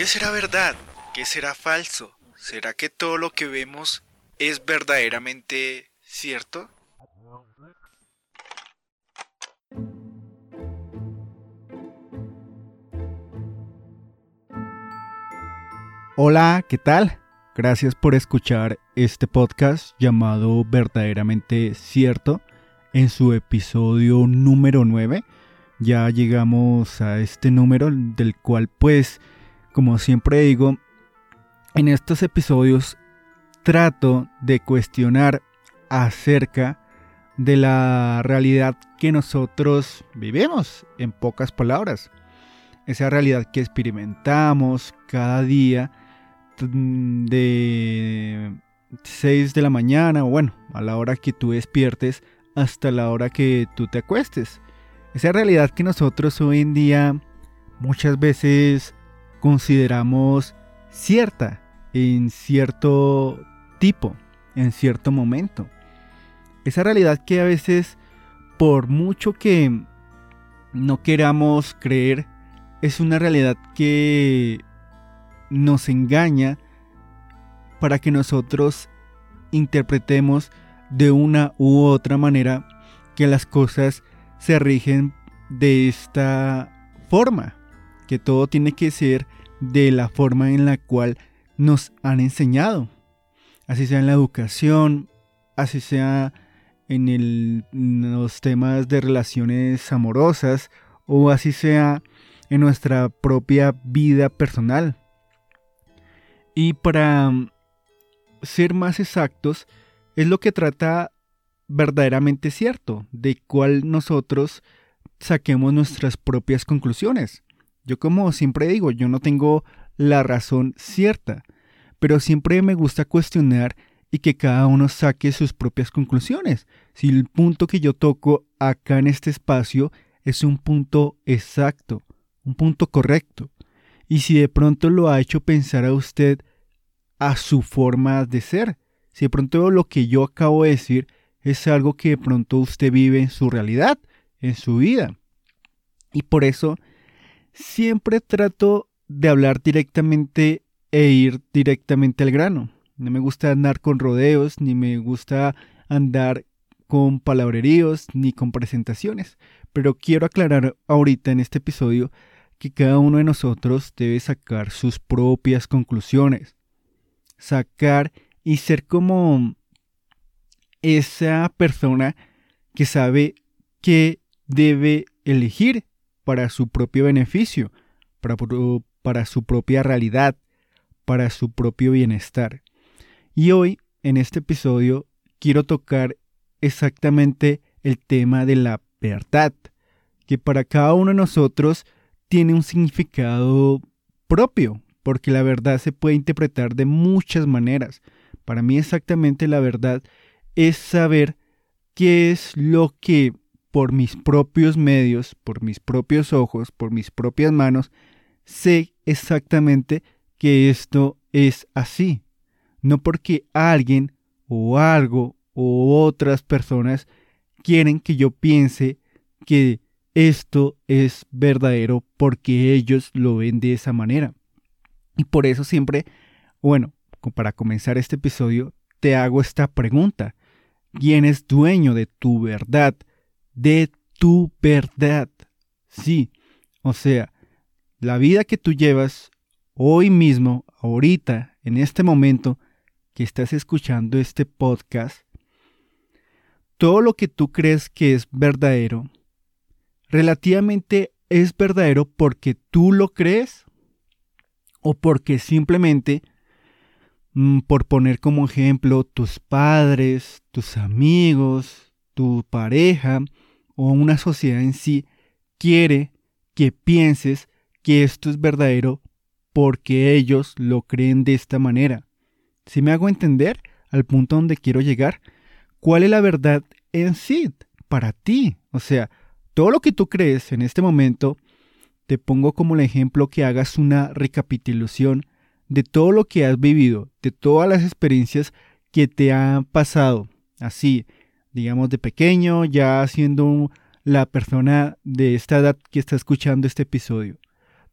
¿Qué será verdad? ¿Qué será falso? ¿Será que todo lo que vemos es verdaderamente cierto? Hola, ¿qué tal? Gracias por escuchar este podcast llamado Verdaderamente Cierto en su episodio número 9. Ya llegamos a este número del cual pues, como siempre digo, en estos episodios trato de cuestionar acerca de la realidad que nosotros vivimos, en pocas palabras. Esa realidad que experimentamos cada día de 6 de la mañana, o bueno, a la hora que tú despiertes hasta la hora que tú te acuestes. Esa realidad que nosotros hoy en día muchas veces consideramos cierta en cierto tipo, en cierto momento. Esa realidad que a veces, por mucho que no queramos creer, es una realidad que nos engaña para que nosotros interpretemos de una u otra manera que las cosas se rigen de esta forma, que todo tiene que ser de la forma en la cual nos han enseñado, así sea en la educación, así sea en, los temas de relaciones amorosas o así sea en nuestra propia vida personal. Y para ser más exactos, es lo que trata verdaderamente cierto, de cuál nosotros saquemos nuestras propias conclusiones. Yo como siempre digo, yo no tengo la razón cierta, pero siempre me gusta cuestionar y que cada uno saque sus propias conclusiones. Si el punto que yo toco acá en este espacio es un punto exacto, un punto correcto, y si de pronto lo ha hecho pensar a usted a su forma de ser. Si de pronto lo que yo acabo de decir es algo que de pronto usted vive en su realidad, en su vida. Y por eso siempre trato de hablar directamente e ir directamente al grano. No me gusta andar con rodeos, ni me gusta andar con palabreríos, ni con presentaciones. Pero quiero aclarar ahorita en este episodio que cada uno de nosotros debe sacar sus propias conclusiones sacar y ser como esa persona que sabe qué debe elegir para su propio beneficio, para, para su propia realidad, para su propio bienestar. Y hoy, en este episodio, quiero tocar exactamente el tema de la verdad, que para cada uno de nosotros tiene un significado propio, porque la verdad se puede interpretar de muchas maneras. Para mí exactamente la verdad es saber qué es lo que por mis propios medios, por mis propios ojos, por mis propias manos, sé exactamente que esto es así. No porque alguien o algo o otras personas quieren que yo piense que esto es verdadero porque ellos lo ven de esa manera. Y por eso siempre, bueno, para comenzar este episodio, te hago esta pregunta. ¿Quién es dueño de tu verdad? De tu verdad. Sí, o sea, la vida que tú llevas hoy mismo, ahorita, en este momento que estás escuchando este podcast, todo lo que tú crees que es verdadero, relativamente es verdadero porque tú lo crees o porque simplemente, mm, por poner como ejemplo, tus padres, tus amigos, tu pareja o una sociedad en sí quiere que pienses que esto es verdadero porque ellos lo creen de esta manera. Si me hago entender al punto donde quiero llegar, ¿cuál es la verdad en sí para ti? O sea, todo lo que tú crees en este momento te pongo como el ejemplo que hagas una recapitulación de todo lo que has vivido, de todas las experiencias que te han pasado, así, digamos de pequeño, ya siendo la persona de esta edad que está escuchando este episodio.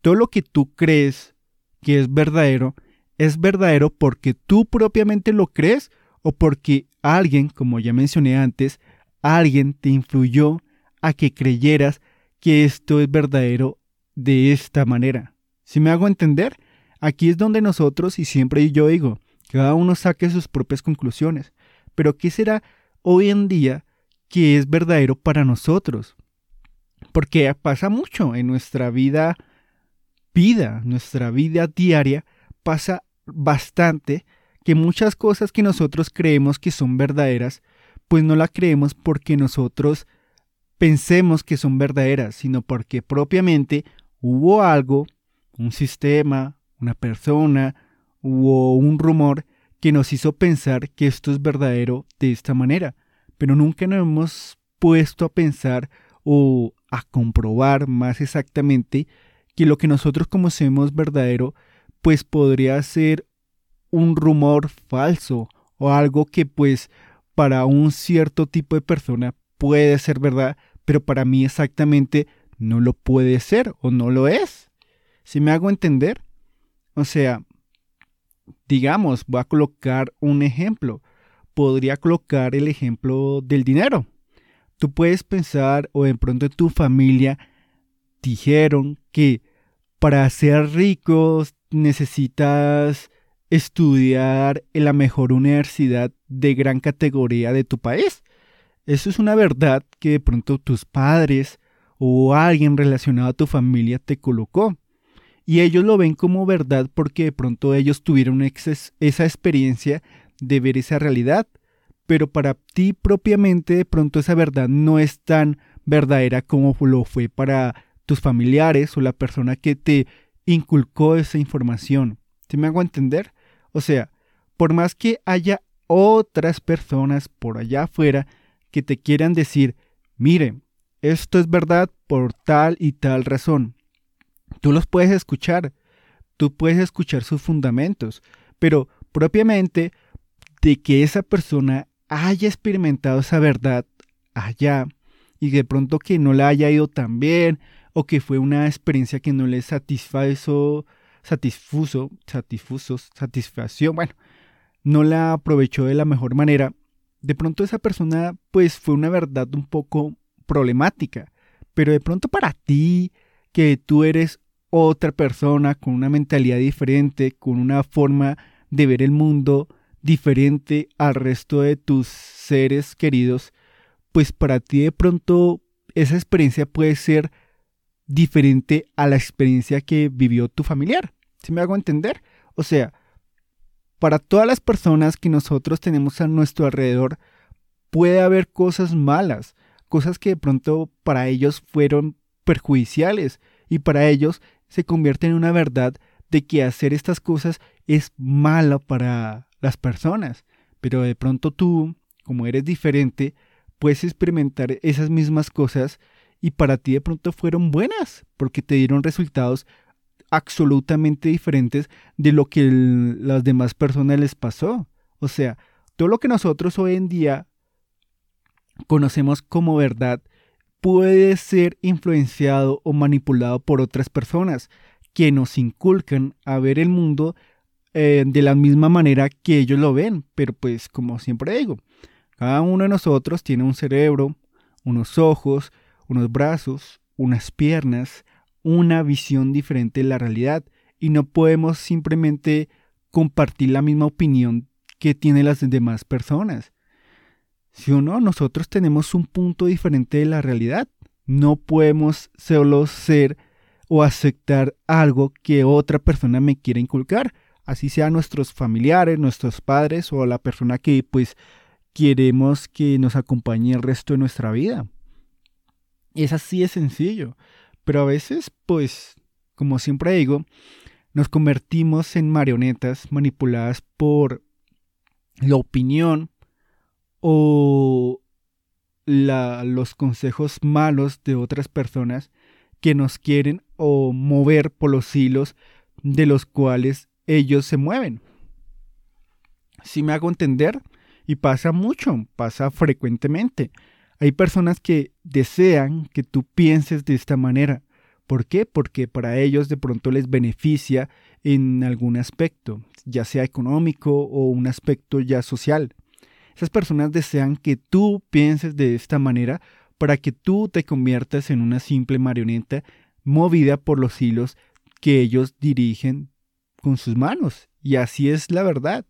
Todo lo que tú crees que es verdadero, es verdadero porque tú propiamente lo crees o porque alguien, como ya mencioné antes, alguien te influyó a que creyeras que esto es verdadero de esta manera. Si me hago entender, aquí es donde nosotros, y siempre yo digo, cada uno saque sus propias conclusiones. Pero ¿qué será hoy en día que es verdadero para nosotros? Porque pasa mucho en nuestra vida, vida, nuestra vida diaria, pasa bastante que muchas cosas que nosotros creemos que son verdaderas, pues no la creemos porque nosotros pensemos que son verdaderas, sino porque propiamente hubo algo, un sistema, una persona, hubo un rumor que nos hizo pensar que esto es verdadero de esta manera, pero nunca nos hemos puesto a pensar o a comprobar más exactamente que lo que nosotros conocemos verdadero, pues podría ser un rumor falso o algo que pues para un cierto tipo de persona puede ser verdad, pero para mí exactamente no lo puede ser o no lo es. Si me hago entender? O sea, digamos, voy a colocar un ejemplo. Podría colocar el ejemplo del dinero. Tú puedes pensar o de pronto tu familia dijeron que para ser ricos necesitas estudiar en la mejor universidad de gran categoría de tu país. Eso es una verdad que de pronto tus padres o alguien relacionado a tu familia te colocó. Y ellos lo ven como verdad porque de pronto ellos tuvieron esa experiencia de ver esa realidad. Pero para ti propiamente de pronto esa verdad no es tan verdadera como lo fue para tus familiares o la persona que te inculcó esa información. ¿Te me hago entender? O sea, por más que haya otras personas por allá afuera que te quieran decir, mire, esto es verdad por tal y tal razón. Tú los puedes escuchar, tú puedes escuchar sus fundamentos, pero propiamente de que esa persona haya experimentado esa verdad allá y de pronto que no la haya ido tan bien o que fue una experiencia que no le satisfazo, satisfuso, satisfuso, satisfacción, bueno, no la aprovechó de la mejor manera, de pronto esa persona pues fue una verdad un poco problemática, pero de pronto para ti, que tú eres otra persona con una mentalidad diferente, con una forma de ver el mundo diferente al resto de tus seres queridos, pues para ti de pronto esa experiencia puede ser diferente a la experiencia que vivió tu familiar. ¿Sí me hago entender? O sea, para todas las personas que nosotros tenemos a nuestro alrededor, puede haber cosas malas, cosas que de pronto para ellos fueron perjudiciales y para ellos se convierte en una verdad de que hacer estas cosas es malo para las personas. Pero de pronto tú, como eres diferente, puedes experimentar esas mismas cosas y para ti de pronto fueron buenas porque te dieron resultados absolutamente diferentes de lo que las demás personas les pasó. O sea, todo lo que nosotros hoy en día conocemos como verdad puede ser influenciado o manipulado por otras personas que nos inculcan a ver el mundo eh, de la misma manera que ellos lo ven. Pero pues como siempre digo, cada uno de nosotros tiene un cerebro, unos ojos, unos brazos, unas piernas, una visión diferente de la realidad y no podemos simplemente compartir la misma opinión que tienen las demás personas. Si o no, nosotros tenemos un punto diferente de la realidad. No podemos solo ser o aceptar algo que otra persona me quiera inculcar, así sea nuestros familiares, nuestros padres o la persona que pues queremos que nos acompañe el resto de nuestra vida. Es así de sencillo. Pero a veces, pues, como siempre digo, nos convertimos en marionetas manipuladas por la opinión o los consejos malos de otras personas que nos quieren o mover por los hilos de los cuales ellos se mueven. Si me hago entender, y pasa mucho, pasa frecuentemente. Hay personas que desean que tú pienses de esta manera, ¿Por qué? Porque para ellos de pronto les beneficia en algún aspecto, ya sea económico o un aspecto ya social. Esas personas desean que tú pienses de esta manera para que tú te conviertas en una simple marioneta movida por los hilos que ellos dirigen con sus manos. Y así es la verdad.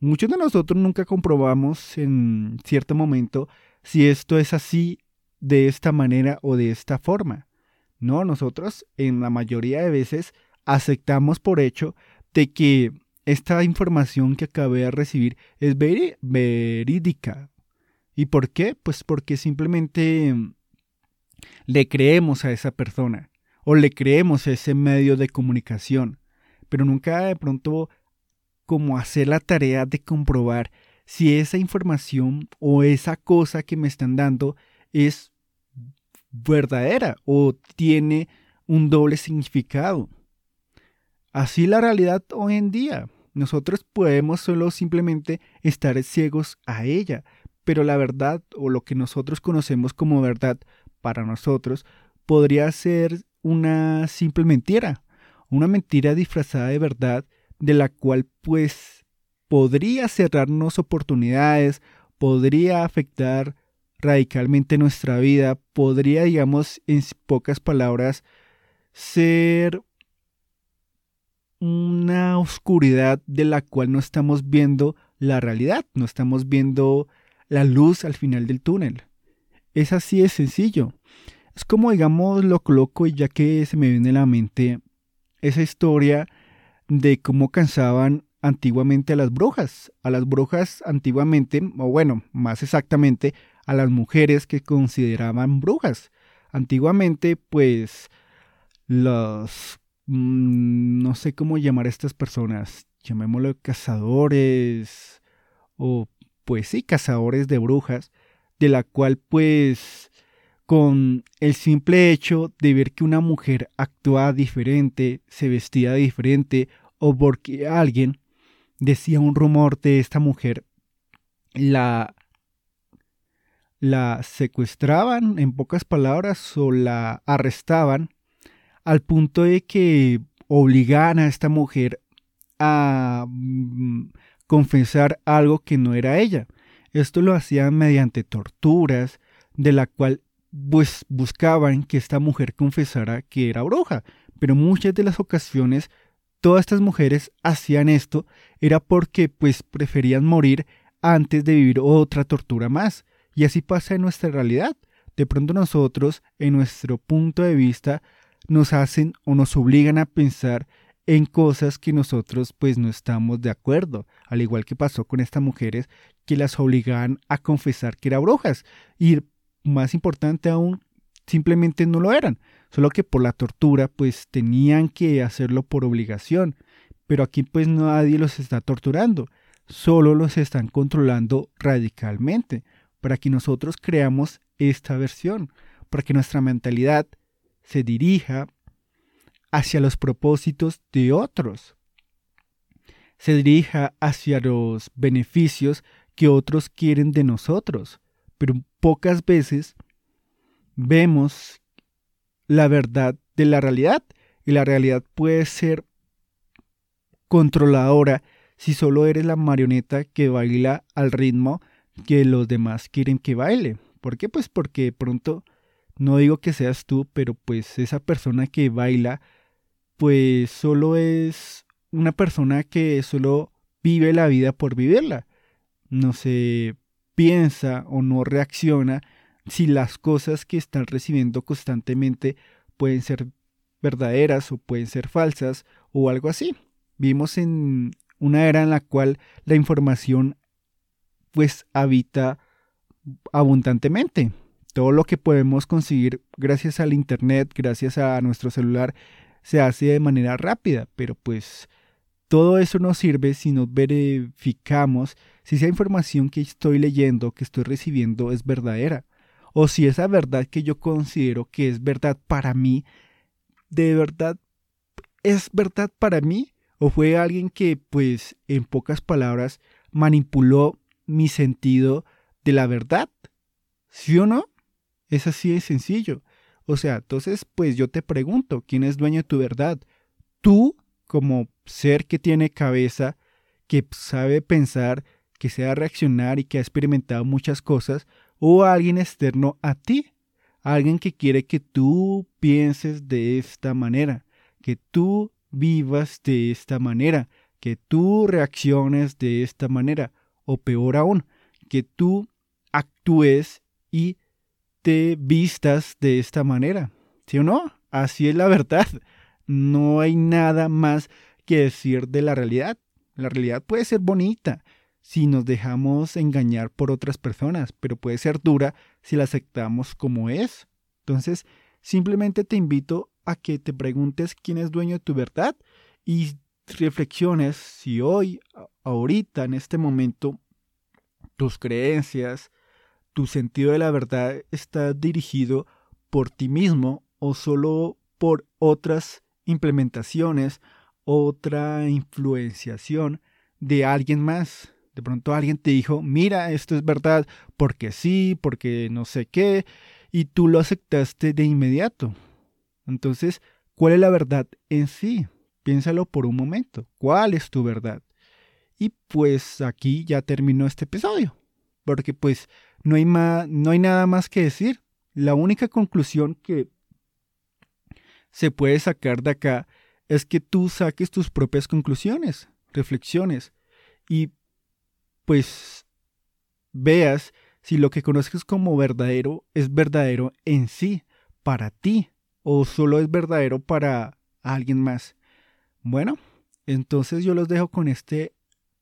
Muchos de nosotros nunca comprobamos en cierto momento si esto es así de esta manera o de esta forma. No, nosotros en la mayoría de veces aceptamos por hecho de que esta información que acabé de recibir es verídica. ¿Y por qué? Pues porque simplemente le creemos a esa persona o le creemos a ese medio de comunicación, pero nunca de pronto como hacer la tarea de comprobar si esa información o esa cosa que me están dando es verdadera o tiene un doble significado. Así la realidad hoy en día. Nosotros podemos solo simplemente estar ciegos a ella, pero la verdad o lo que nosotros conocemos como verdad para nosotros podría ser una simple mentira, una mentira disfrazada de verdad de la cual pues podría cerrarnos oportunidades, podría afectar radicalmente nuestra vida, podría, digamos, en pocas palabras, ser una oscuridad de la cual no estamos viendo la realidad, no estamos viendo la luz al final del túnel. Es así de sencillo. Es como, digamos, lo coloco y ya que se me viene a la mente esa historia de cómo cansaban antiguamente a las brujas. A las brujas antiguamente, o bueno, más exactamente, a las mujeres que consideraban brujas. Antiguamente, pues, los... Mm, no sé cómo llamar a estas personas. Llamémoslo cazadores. O, pues sí, cazadores de brujas. De la cual, pues, con el simple hecho de ver que una mujer actuaba diferente, se vestía diferente, o porque alguien decía un rumor de esta mujer, la, la secuestraban, en pocas palabras, o la arrestaban, al punto de que obligaban a esta mujer a mm, confesar algo que no era ella. Esto lo hacían mediante torturas, de la cual pues buscaban que esta mujer confesara que era bruja, pero muchas de las ocasiones todas estas mujeres hacían esto era porque pues preferían morir antes de vivir otra tortura más. Y así pasa en nuestra realidad. De pronto nosotros, en nuestro punto de vista, nos hacen o nos obligan a pensar en cosas que nosotros pues no estamos de acuerdo, al igual que pasó con estas mujeres que las obligaban a confesar que eran brujas y más importante aún, simplemente no lo eran, solo que por la tortura pues tenían que hacerlo por obligación, pero aquí pues nadie los está torturando, solo los están controlando radicalmente, para que nosotros creamos esta versión, para que nuestra mentalidad se dirija hacia los propósitos de otros, se dirija hacia los beneficios que otros quieren de nosotros, pero pocas veces vemos la verdad de la realidad y la realidad puede ser controladora si solo eres la marioneta que baila al ritmo que los demás quieren que baile. ¿Por qué? Pues porque pronto, no digo que seas tú, pero pues esa persona que baila, pues solo es una persona que solo vive la vida por vivirla. No se piensa o no reacciona si las cosas que están recibiendo constantemente pueden ser verdaderas o pueden ser falsas o algo así. Vimos en una era en la cual la información pues habita abundantemente. Todo lo que podemos conseguir gracias al internet, gracias a nuestro celular, se hace de manera rápida, pero pues todo eso nos sirve si nos verificamos si esa información que estoy leyendo, que estoy recibiendo es verdadera, o si esa verdad que yo considero que es verdad para mí, de verdad es verdad para mí, o fue alguien que, pues, en pocas palabras, manipuló mi sentido de la verdad. ¿Sí o no? Es así de sencillo. O sea, entonces, pues yo te pregunto, ¿quién es dueño de tu verdad? Tú, como ser que tiene cabeza, que sabe pensar, que sea reaccionar y que ha experimentado muchas cosas, o alguien externo a ti, alguien que quiere que tú pienses de esta manera, que tú vivas de esta manera, que tú reacciones de esta manera, o peor aún, que tú actúes y vistas de esta manera. ¿Sí o no? Así es la verdad. No hay nada más que decir de la realidad. La realidad puede ser bonita si nos dejamos engañar por otras personas, pero puede ser dura si la aceptamos como es. Entonces, simplemente te invito a que te preguntes quién es dueño de tu verdad y reflexiones si hoy, ahorita, en este momento, tus creencias, tu sentido de la verdad está dirigido por ti mismo o solo por otras implementaciones, otra influenciación de alguien más. De pronto alguien te dijo, mira, esto es verdad, porque sí, porque no sé qué, y tú lo aceptaste de inmediato. Entonces, ¿cuál es la verdad en sí? Piénsalo por un momento. ¿Cuál es tu verdad? Y pues aquí ya terminó este episodio. Porque pues no hay, no hay nada más que decir. La única conclusión que se puede sacar de acá es que tú saques tus propias conclusiones, reflexiones y pues veas si lo que conoces como verdadero es verdadero en sí, para ti, o solo es verdadero para alguien más. Bueno, entonces yo los dejo con este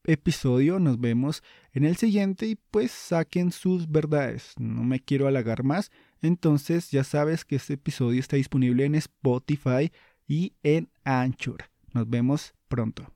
episodio, nos vemos en el siguiente y pues saquen sus verdades. No me quiero halagar más, entonces ya sabes que este episodio está disponible en Spotify y en Anchor. Nos vemos pronto.